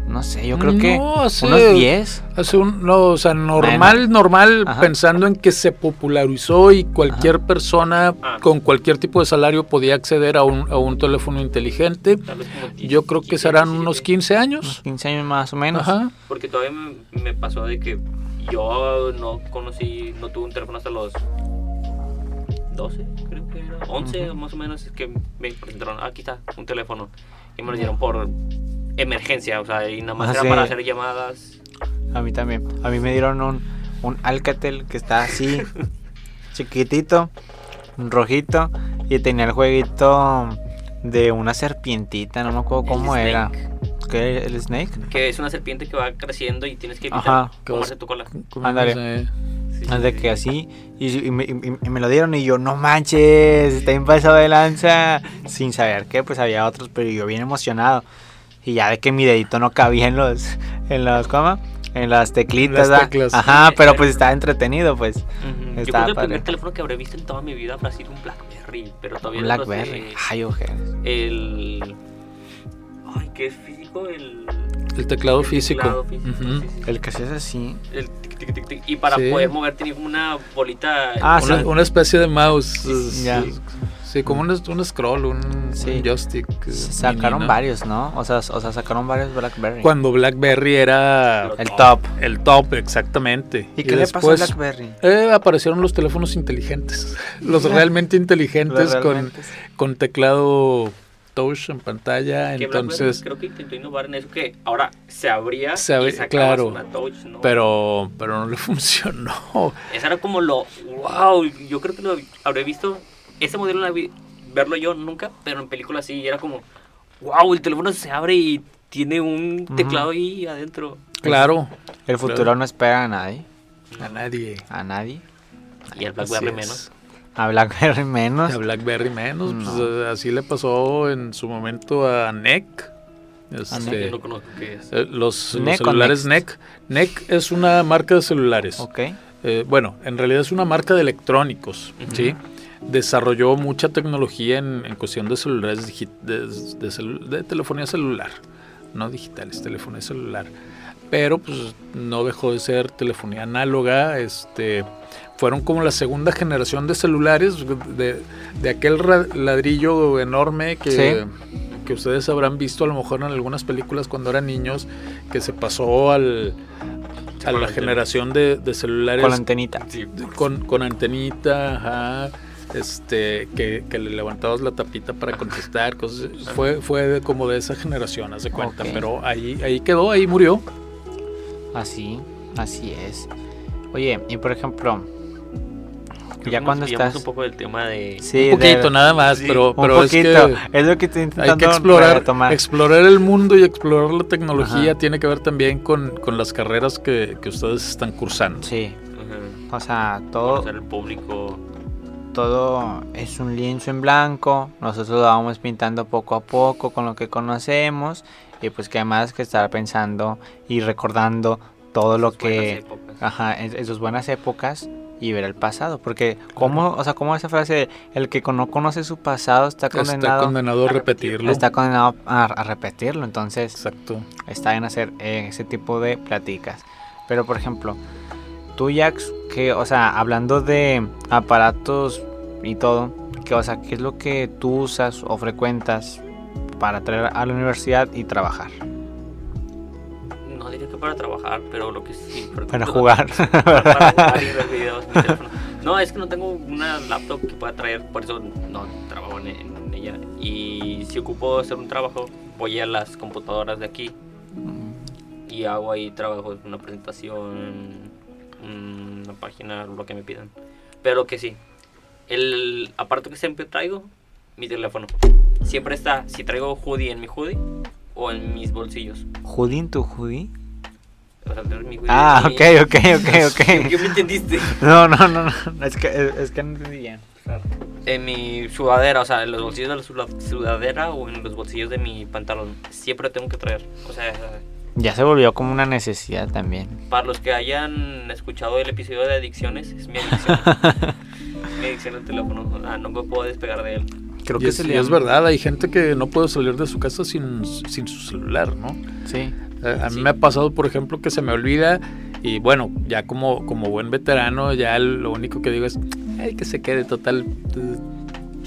No sé, yo creo que No, hace- unos 10. Hace un, no, o sea, normal, normal, Ajá. pensando en que se popularizó y cualquier persona Ah. con cualquier tipo de salario podía acceder a un, a un teléfono inteligente. Tal vez como 10, Yo creo que 15, serán 17. unos 15 Unos años. 15 años más o menos. Ajá. Porque todavía me, me pasó de que yo no conocí, no tuve un teléfono hasta los 12, creo que era. 11 más o menos, es que me presentaron, "Ah, aquí está, un teléfono. Y me lo dieron por emergencia, o sea, y nada más Ah, era sí. para hacer llamadas. A mí también. A mí me dieron un, un Alcatel que está así, chiquitito, rojito, y tenía el jueguito de una serpientita, no me acuerdo El cómo era. Snake. ¿Qué? ¿El Snake? Que es una serpiente que va creciendo y tienes que evitar comerse tu cola. Ándale. Sí. De sí, que sí. así, y, y me, y- y me lo dieron y yo, no manches, está bien pasado de lanza, sin saber que pues había otros, pero yo bien emocionado. Y ya de que mi dedito no cabía en los, en los, ¿cómo? En las teclitas, En las teclas. Ajá, pero pues estaba entretenido, pues. Ujú. Yo creo Estaba que el padre. primer teléfono que habré visto en toda mi vida habrá sido un Blackberry, pero todavía Un no sé. Blackberry. Ay, ojeras. El. Ay, ¿qué es físico? El. El teclado el físico. teclado físico, Ujú. sí, sí, sí. El que se hace así. El tic, tic, tic, tic. Y para Sí. poder mover tenía como una bolita. Ah, una, sí. una especie de mouse. Sí, ya. Sí, como un, un scroll, un, Sí. un joystick. eh, Se Sacaron mini, ¿no? varios, ¿no? O sea, o sea, sacaron varios Blackberry. Cuando BlackBerry era El top. el top, exactamente. ¿Y qué le pasó a después, Blackberry? eh, aparecieron los teléfonos inteligentes. Los realmente inteligentes Los con, realmente. con teclado touch en pantalla. que Entonces, Blackberry creo que intentó innovar en eso que ahora se abría Se abría, y sacabas claro. una touch, ¿no? pero, pero no le funcionó. Esa era como lo. ¡Wow! Yo creo que lo habré visto. Ese modelo no la vi- verlo yo nunca, pero en película sí. Era como. ¡Wow! El teléfono se abre y tiene un teclado ahí adentro. Claro, El futuro no espera a nadie. a nadie. A nadie. Y el Blackberry menos. A Blackberry menos. A BlackBerry menos. pues, No. eh, así le pasó en su momento a NEC. Este, Yo no conozco qué es. eh, los, NEC celulares? NEC. NEC es una marca de celulares. Ok. Eh, bueno, en realidad es una marca de electrónicos. ¿sí? Desarrolló mucha tecnología en, en cuestión de celulares, de, de celu- de telefonía celular, no digitales, telefonía celular. Pero pues no dejó de ser telefonía análoga, este, fueron como la segunda generación de celulares, de, de aquel ladrillo enorme que, Sí. que ustedes habrán visto a lo mejor en algunas películas cuando eran niños, que se pasó al, a la generación de, de celulares Con antenita. Con, con antenita, ajá, este, que, que le levantabas la tapita para contestar, cosas, fue, fue de- como de esa generación, haz de cuenta, Ok. pero ahí, ahí quedó, ahí murió. Así, así es. Oye, y por ejemplo, Creo ya cuando estás... un poco del tema de... Sí, un poquito, de- nada más, sí, pero, un pero es que Es lo que estoy intentando hay que explorar, tomar. explorar el mundo y explorar la tecnología. Ajá. Tiene que ver también con, con las carreras que, que ustedes están cursando. Sí, Ajá, o sea, todo, conocer el público. Todo es un lienzo en blanco. Nosotros lo vamos pintando poco a poco con lo que conocemos. Y pues que además que estar pensando y recordando todo lo que... épocas. Ajá, sus buenas épocas y ver el pasado. Porque, ¿cómo, o sea, como esa frase, de, el que no conoce su pasado está Está condenado, condenado a a repetirlo. está condenado a, a repetirlo. Entonces, Exacto. está bien hacer eh, ese tipo de pláticas. Pero, por ejemplo, tú, Jax, que, o sea, hablando de aparatos y todo, que, o sea, ¿qué es lo que tú usas o frecuentas para traer a la universidad y trabajar? No diría que para trabajar, pero lo que sí. Para jugar. Para, para jugar y ver videos en mi teléfono. No, es que no tengo una laptop que pueda traer, por eso no trabajo en, en ella. Y si ocupo hacer un trabajo, voy a las computadoras de aquí y hago ahí trabajo, una presentación, una página, lo que me pidan. Pero que sí, el aparato que siempre traigo, mi teléfono. Siempre está, si traigo hoodie en mi hoodie o en mis bolsillos. ¿Judín tu judí? O sea, mi hoodie Ah, en ok, ok, ok, ¿Qué, ok. qué me entendiste? No, no, no, no. Es que, es, que no entendí bien. En mi sudadera, o sea, en los bolsillos de la sudadera o en los bolsillos de mi pantalón. Siempre tengo que traer. O sea, Ya se volvió como una necesidad también. para los que hayan escuchado el episodio de adicciones, es mi adicción. mi adicción al teléfono. Sea, no me puedo despegar de él. Creo Y que es, le es verdad, hay gente que no puede salir de su casa sin, sin su celular, ¿no? Sí. Eh, A mí me ha pasado, por ejemplo, que se me olvida y bueno, ya como, como buen veterano, ya lo único que digo es, ay, que se quede total, eh,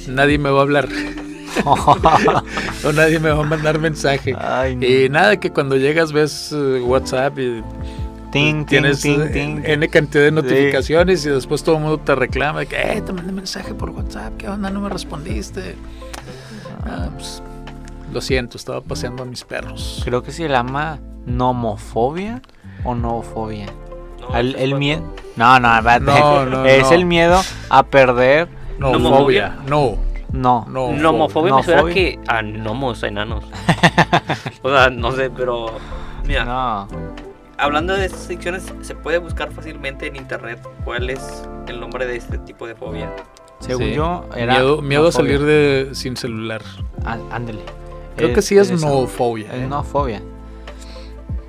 nadie me va a hablar o nadie me va a mandar mensaje. Ay, no. Y nada, que cuando llegas ves eh, WhatsApp y Ting, ting, tienes ting, eh, ting. N cantidad de notificaciones y después todo el mundo te reclama que, eh, te mandé mensaje por WhatsApp, ¿qué onda? No me respondiste. Ah, pues, lo siento, estaba paseando a mis perros. Creo que se llama nomofobia o noofobia. No, el el miedo. No, no. No, no, es no. el miedo a perder. No, ¿Nomofobia? fobia, no, No. no. Nomofobia me suena que a gnomos, a enanos. o sea, no sé, pero. Mira, No. Hablando de estas secciones, se puede buscar fácilmente en internet cuál es el nombre de este tipo de fobia. Según Sí. yo, era. miedo, miedo a salir de sin celular. Ah, ándale. Creo que sí es eso. noofobia. Es ¿eh? nofobia.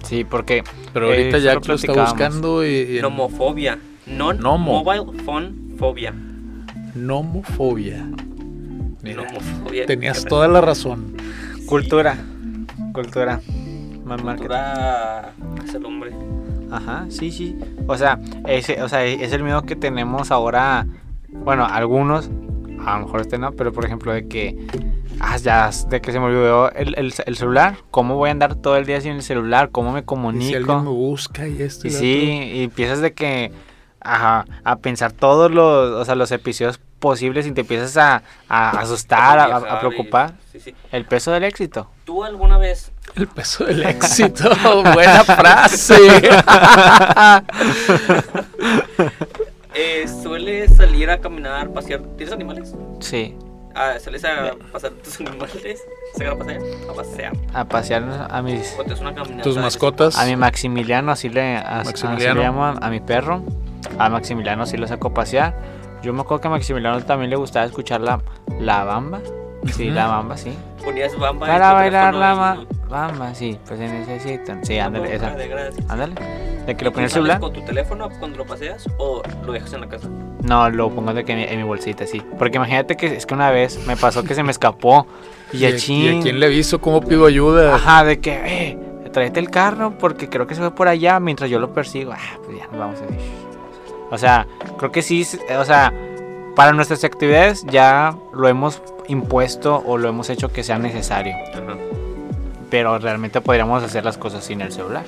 Sí, porque. Pero ahorita eso ya lo lo está buscando y, Nomofobia. Non Nomo. mobile phone phobia. nomofobia. Mira, Nomofobia. tenías toda la razón. Cultura. Cultura. Cultura es el hombre. Ajá, sí, sí. O sea, ese, o sea, es el miedo que tenemos ahora. Bueno, algunos, a lo mejor este no, pero por ejemplo, de que. Ah, ya, de que se me olvidó el, el- el celular. ¿Cómo voy a andar todo el día sin el celular? ¿Cómo me Y si comunico? alguien me busca y esto Y y sí, y empiezas de que. Ajá, a pensar todos los, o sea, los episodios posibles y te empiezas a, a asustar, a, a- preocupar. Sí, sí. El peso del éxito. ¿Tú alguna vez otro. El peso del éxito. Buena frase. eh, sueles salir a caminar, pasear? ¿Tienes animales? Sí, Ah, ¿Sales a pasar tus animales? ¿Sacar a pasear? A pasear. a pasear a mis. ¿O te das una caminata? Tus mascotas. A mi Maximiliano, así le, así Maximiliano. le llamo a, a mi perro. A Maximiliano sí lo saco a pasear. Yo me acuerdo que a Maximiliano también le gustaba escuchar la, la bamba. Sí, la bamba, sí. Ponías bamba en Para bailar la ma- bamba, sí, pues se necesitan. Sí, ándale, esa. Ándale. De que ¿Y lo tú ponía el celular. con tu teléfono cuando lo paseas o lo dejas en la casa? No, lo pongo de que en mi, en mi bolsita, sí. Porque imagínate que es que una vez me pasó que se me escapó. Y ¿Y a, y a quién le aviso? ¿Cómo pido ayuda? Ajá, de que, eh, tráete el carro porque creo que se fue por allá mientras yo lo persigo. Ah, pues ya nos vamos a ir. O sea, creo que sí, o sea, para nuestras actividades ya lo hemos impuesto o lo hemos hecho que sea necesario. Ajá. Pero realmente podríamos hacer las cosas sin el celular.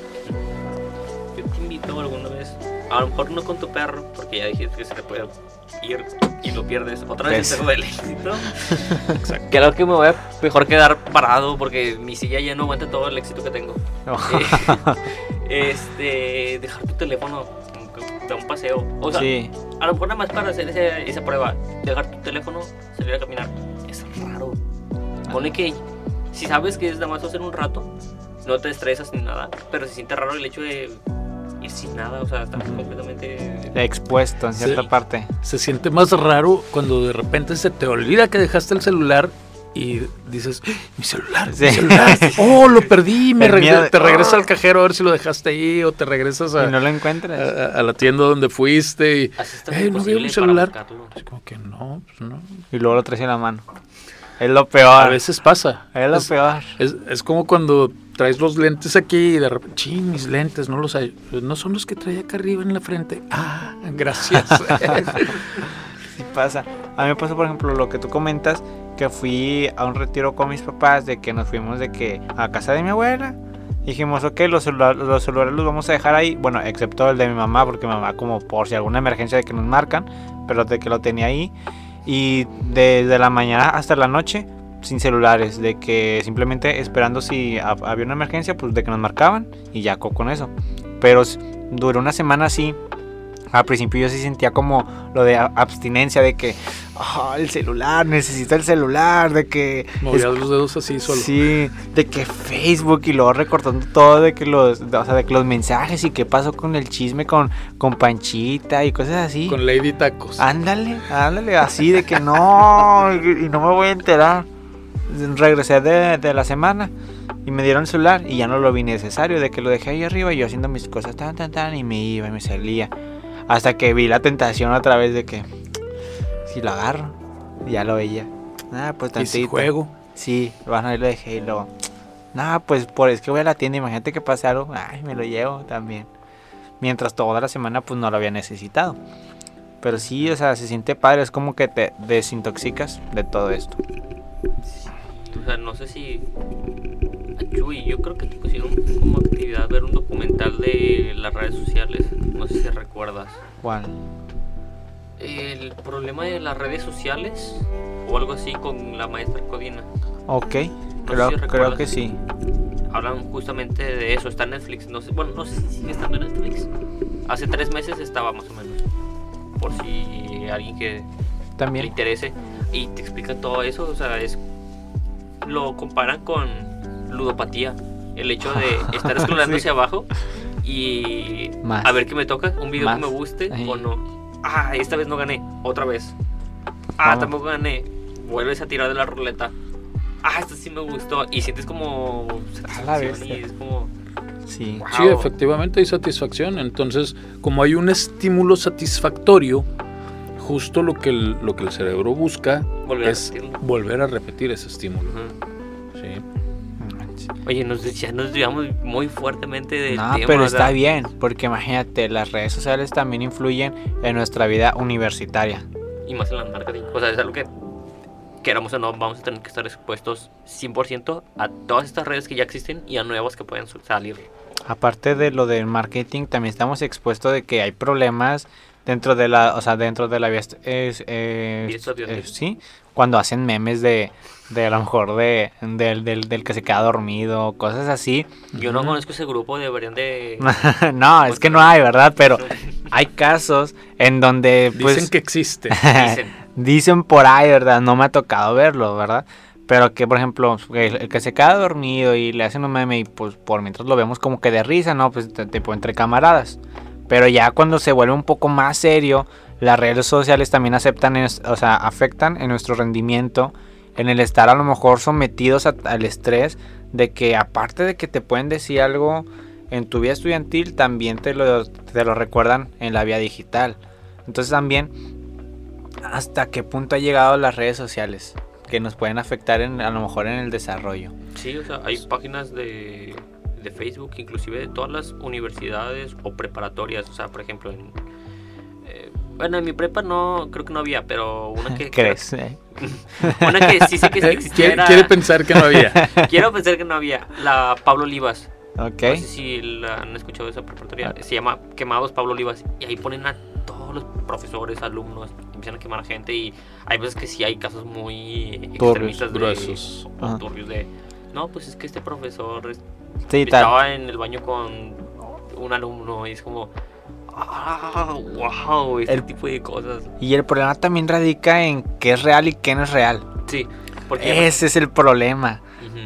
Yo te invito alguna vez, a lo mejor no con tu perro, porque ya dijiste que se te puede ir y lo pierdes. Otra vez Pues. el perro del éxito. Creo que me voy a mejor quedar parado porque mi silla ya no aguanta todo el éxito que tengo. Eh, este, dejar tu teléfono, da un paseo. O sea, Sí, a lo mejor nada más para hacer ese- esa prueba, dejar tu teléfono, salir a caminar, es raro. Pone que si sabes que es nada más hacer un rato, no te estresas ni nada, pero se siente raro el hecho de ir sin nada, o sea, estar completamente... expuesto en cierta Sí. parte. Se siente más raro cuando de repente se te olvida que dejaste el celular y dices, "¡Ah, mi celular, Sí. mi celular, oh, lo perdí, me de- te regresas ¡Ah! al cajero a ver si lo dejaste ahí o te regresas a, Y no lo encuentras. a- a la tienda donde fuiste y, "Eh, no veo mi celular. Es como que no, pues no. Y luego lo traes en la mano. Es lo peor. A veces pasa. es lo Es- peor. Es, es como cuando traes los lentes aquí y de repente, ching, mis lentes, no los hay. Pues No son los que traía acá arriba en la frente. Ah, gracias. Sí pasa. A mí me pasó, por ejemplo, lo que tú comentas, que fui a un retiro con mis papás, de que nos fuimos de que a casa de mi abuela. Dijimos, ok, los, los celulares los vamos a dejar ahí. Bueno, excepto el de mi mamá, porque mi mamá como por si alguna emergencia de que nos marcan, pero de que lo tenía ahí. Y desde la mañana hasta la noche, sin celulares, de que simplemente esperando si ha- había una emergencia, pues de que nos marcaban y ya co- con eso. Pero duró una semana así. Al principio yo sí sentía como lo de abstinencia, de que "Ah, el celular, necesito el celular, de que Movías los dedos así solo. Sí, de que Facebook y luego recortando todo, de que los, o sea, de que los mensajes y qué pasó con el chisme con, con Panchita y cosas así. Con Lady Tacos. Ándale, ándale, así de que no, y y no me voy a enterar. Regresé de, de la semana y me dieron el celular y ya no lo vi necesario, de que lo dejé ahí arriba y yo haciendo mis cosas tan, tan, tan y me iba y me salía. Hasta que vi la tentación otra vez de que si lo agarro, ya lo veía. Ah, pues y tantito. si juego. Sí, bueno, ahí lo dejé y luego. No, pues por es que voy a la tienda, imagínate que pase algo, ay, me lo llevo también. Mientras toda la semana pues no lo había necesitado. Pero sí, o sea, se siente padre, es como que te desintoxicas de todo esto. O sea, no sé si... Chuy, yo creo que te pusieron como actividad ver un documental de las redes sociales. No sé si recuerdas. ¿Cuál? El problema de las redes sociales o algo así con la maestra Codina. Ok, sé creo, si creo que sí. Hablan justamente de eso. Está en Netflix. No sé, bueno, no sé si sigue estando en Netflix. Hace tres meses estaba más o menos. Por si alguien que le También. interese y te explica todo eso, o sea, es lo comparan con ludopatía, el hecho de estar scrollando Sí. hacia abajo y Más. a ver qué me toca, un video Más. que me guste Ahí. o no. Ah, esta vez no gané, otra vez. Ah, Vamos. tampoco gané. Vuelves a tirar de la ruleta. Ah, esta sí me gustó y sientes como satisfacción y es como Sí. wow. Sí, efectivamente hay satisfacción. Entonces, como hay un estímulo satisfactorio, justo lo que el, lo que el cerebro busca Volver a es repetirlo. volver a repetir ese estímulo. Ujú. Sí. Oye, nos, ya nos desviamos muy fuertemente del No, tema. pero o sea, está bien, porque imagínate, las redes sociales también influyen en nuestra vida universitaria. y más en la marketing. O sea, es algo que queramos o no, vamos a tener que estar expuestos 100% a todas estas redes que ya existen y a nuevas que pueden salir. Aparte de lo del marketing, también estamos expuestos de que hay problemas dentro de la, o sea, dentro de la es, eh, estudiantil. eh, sí, cuando hacen memes de, de a lo mejor de, del, del, del que se queda dormido, cosas así. Yo no conozco ese grupo, deberían de... no, es que no hay, ¿verdad? Pero hay casos en donde, pues, Dicen que existe. Dicen, Dicen por ahí, ¿verdad? No me ha tocado verlo, ¿verdad? Pero que, por ejemplo, el, el que se queda dormido y le hacen un meme y pues por mientras lo vemos como que de risa, ¿no? Pues tipo entre camaradas. Pero ya cuando se vuelve un poco más serio, las redes sociales también aceptan, o sea, afectan en nuestro rendimiento, en el estar a lo mejor sometidos a- al estrés de que aparte de que te pueden decir algo en tu vida estudiantil, también te lo, te lo recuerdan en la vida digital. Entonces también hasta qué punto ha llegado las redes sociales que nos pueden afectar a lo mejor en el desarrollo. sí, o sea, hay páginas de, de Facebook, inclusive de todas las universidades o preparatorias. O sea, por ejemplo, en... eh, bueno, en mi prepa no, creo que no había, pero una que... ¿Crees? eh? Una que sí sé que sí Eh, existía quiere, era- quiere pensar que no había. Quiero pensar que no había. La Pablo Olivas. Ok. No sé si la han escuchado esa preparatoria. Ah. Se llama Quemados Pablo Olivas. Y ahí ponen a todos los profesores, alumnos, empiezan a quemar a gente. Y hay veces que sí hay casos muy extremistas de, o turbios de. No, pues es que este profesor es- Sí, tal. estaba en el baño con un alumno y es como. Ah, wow, este El- tipo de cosas. Y el problema también radica en qué es real y qué no es real. Sí, porque... Ese es el problema.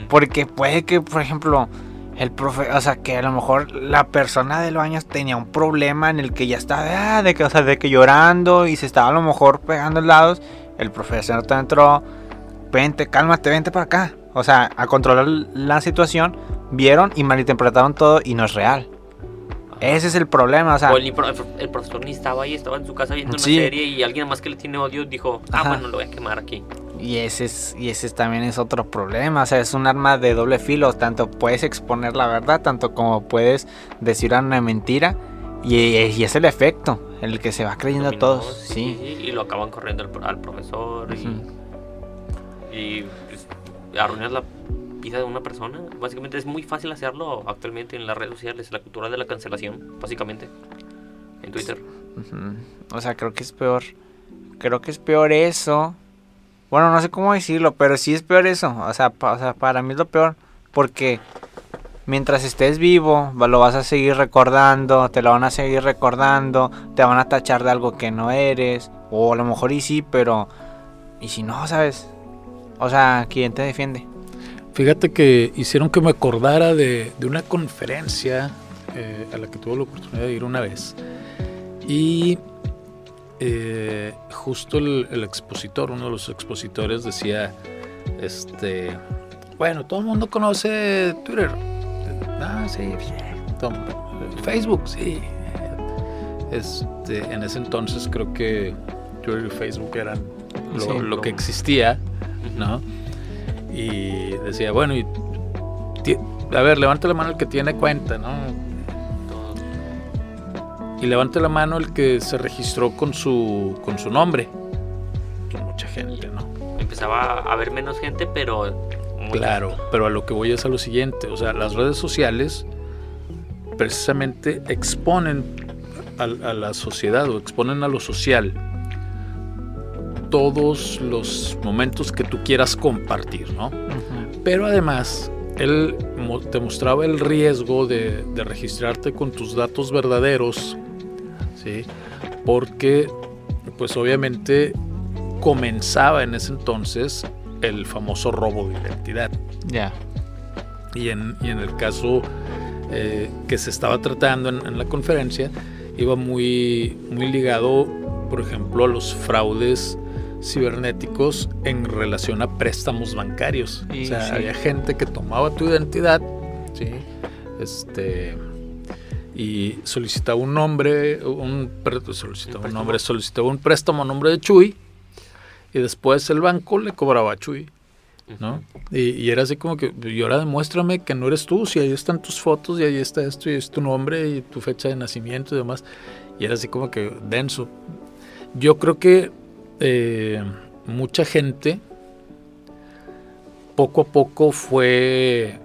Porque puede que, por ejemplo, el profe, o sea, que a lo mejor la persona del baño tenía un problema en el que ya estaba, ah, de que, o sea, de que llorando y se estaba a lo mejor pegando helados. El profesor te entró, vente, cálmate, vente para acá. O sea, a controlar la situación, vieron y malinterpretaron todo y no es real. Ese es el problema, o sea, O el, pro- el profesor ni estaba ahí, estaba en su casa viendo una serie y alguien más que le tiene odio dijo, ah, Ajá. bueno, lo voy a quemar aquí. Y ese, es, y ese es- también es otro problema. O sea, es un arma de doble filo. Tanto puedes exponer la verdad, tanto como puedes decir una mentira. Y, y es el efecto, el que se va creyendo a todos. Sí. Y lo acaban corriendo al, al profesor y, y pues, arruinas la vida de una persona. Básicamente es muy fácil hacerlo actualmente en las redes sociales, la cultura de la cancelación, básicamente. En Twitter. Ujú. O sea, creo que es peor. Creo que es peor eso. Bueno, no sé cómo decirlo, pero sí es peor eso. O sea, pa- o sea, para mí es lo peor. Porque mientras estés vivo, lo vas a seguir recordando, te lo van a seguir recordando, te van a tachar de algo que no eres. O a lo mejor y sí, pero... ¿Y si no, sabes? O sea, ¿quién te defiende? Fíjate que hicieron que me acordara de, de una conferencia eh, a la que tuve la oportunidad de ir una vez. Y eh, justo el, el expositor, uno de los expositores decía, este, bueno, todo el mundo conoce Twitter. Ah, sí, bien. Tom- Facebook, sí. Este, en ese entonces creo que Twitter y Facebook eran lo, Sí. lo que existía, ¿no? Y decía, bueno, y a ver, levante la mano el que tiene cuenta, ¿no? Y levante la mano el que se registró con su, con su nombre. Pues mucha gente, ¿no? Empezaba a haber menos gente, pero... Claro, pero a lo que voy es a lo siguiente, o sea, las redes sociales precisamente exponen a, a la sociedad o exponen a lo social todos los momentos que tú quieras compartir, ¿no? Pero además, él te mostraba el riesgo de, de registrarte con tus datos verdaderos, ¿sí? Porque, pues obviamente, comenzaba en ese entonces el famoso robo de identidad. Ya. Y en, y en el caso eh, que se estaba tratando en, en la conferencia, iba muy, muy ligado, por ejemplo, a los fraudes cibernéticos en relación a préstamos bancarios. Y o sea, sí. había gente que tomaba tu identidad, ¿sí? Este y solicitaba un nombre, un solicitaba un nombre, solicitaba un préstamo a nombre de Chuy y después el banco le cobraba a Chuy. ¿no? Y, y era así como que, y ahora demuéstrame que no eres tú, si ahí están tus fotos y ahí está esto y es tu nombre y tu fecha de nacimiento y demás. Y era así como que denso. Yo creo que eh, mucha gente poco a poco fue,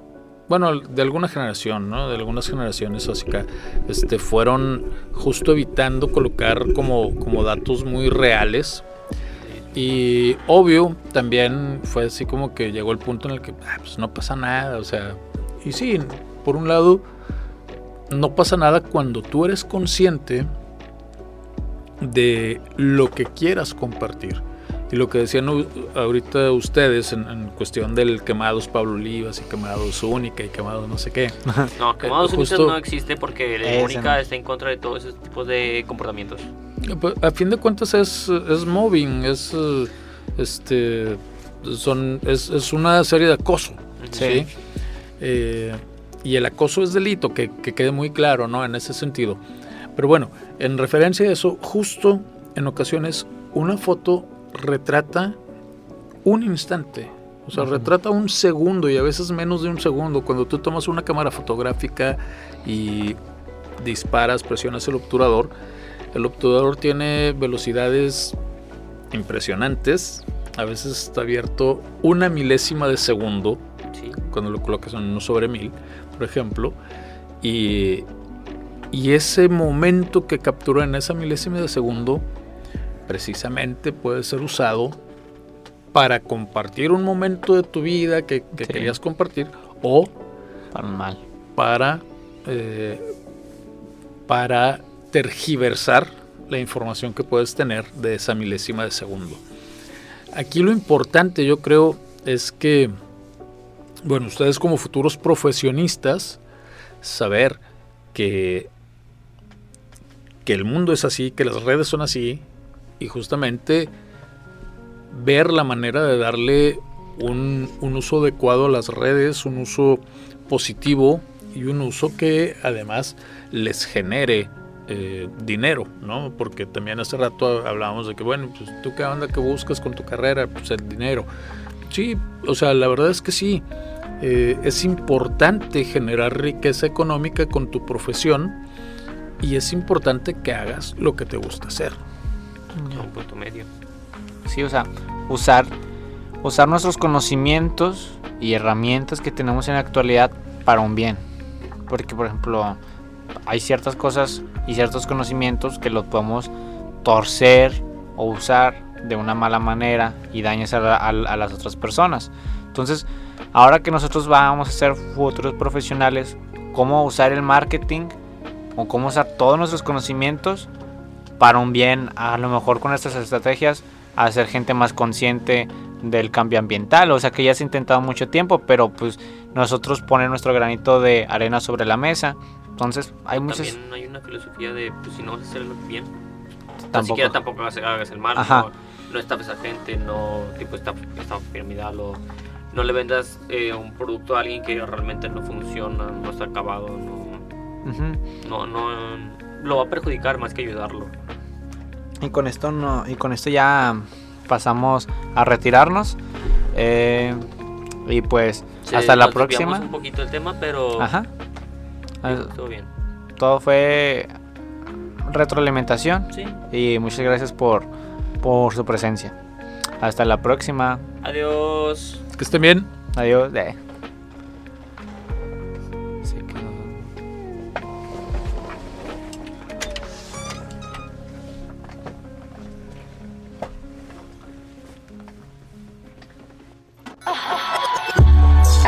bueno, de alguna generación, ¿no? De algunas generaciones así que este, fueron justo evitando colocar como, como datos muy reales y obvio, también fue así como que llegó el punto en el que ah, pues no pasa nada, o sea, y sí, por un lado, no pasa nada cuando tú eres consciente de lo que quieras compartir. Y lo que decían ahorita ustedes en, en cuestión del quemados Pablo Olivas y quemados Única y quemados no sé qué. No, quemados Eh, justo- no existe porque única no. está en contra de todos esos tipos de comportamientos. Pues, a fin de cuentas es, es mobbing, es eh, este son es, es una serie de acoso. Sí. Eh, y el acoso es delito, que, que quede muy claro, ¿no? En ese sentido. Pero bueno, en referencia a eso, justo en ocasiones una foto retrata un instante. O sea, retrata un segundo y a veces menos de un segundo. Cuando tú tomas una cámara fotográfica y disparas, presionas el obturador, el obturador tiene velocidades impresionantes. A veces está abierto una milésima de segundo Sí. cuando lo colocas en uno sobre mil, por ejemplo, y, y ese momento que captura en esa milésima de segundo, precisamente puede ser usado para compartir un momento de tu vida que, que Sí. querías compartir o Para mal. para, eh, para tergiversar la información que puedes tener de esa milésima de segundo. Aquí lo importante yo creo es que, bueno, ustedes como futuros profesionistas, saber que, que el mundo es así, que las redes son así, y justamente ver la manera de darle un, un uso adecuado a las redes, un uso positivo y un uso que además les genere eh, dinero, ¿no? Porque también hace rato hablábamos de que, bueno, pues tú qué onda que buscas con tu carrera, pues el dinero. Sí, o sea, la verdad es que sí. Eh, es importante generar riqueza económica con tu profesión y es importante que hagas lo que te gusta hacer. Un punto medio. Sí, o sea, usar, usar nuestros conocimientos y herramientas que tenemos en la actualidad para un bien. Porque, por ejemplo, hay ciertas cosas y ciertos conocimientos que los podemos torcer o usar de una mala manera y dañas a, las otras personas. Entonces, ahora que nosotros vamos a ser futuros profesionales, cómo usar el marketing o cómo usar todos nuestros conocimientos para un bien, a lo mejor con estas estrategias, hacer gente más consciente del cambio ambiental, o sea que ya se ha intentado mucho tiempo, pero pues nosotros poner nuestro granito de arena sobre la mesa. Entonces, hay muchas... También hay una filosofía de, pues si no vas a hacerlo bien, tampoco, siquiera tampoco hagas el mal, no, no estafes a gente, no, tipo, esta, esta piramidal o no le vendas eh, un producto a alguien que realmente no funciona, no está acabado, no, no, no, lo va a perjudicar más que ayudarlo. Y con esto no, y con esto ya pasamos a retirarnos. Eh, y pues hasta la próxima. un poquito el tema, pero Ajá. todo bien. Todo fue retroalimentación. Sí. Y muchas gracias por, por su presencia. Hasta la próxima. Adiós. Que estén bien. Adiós. Eh.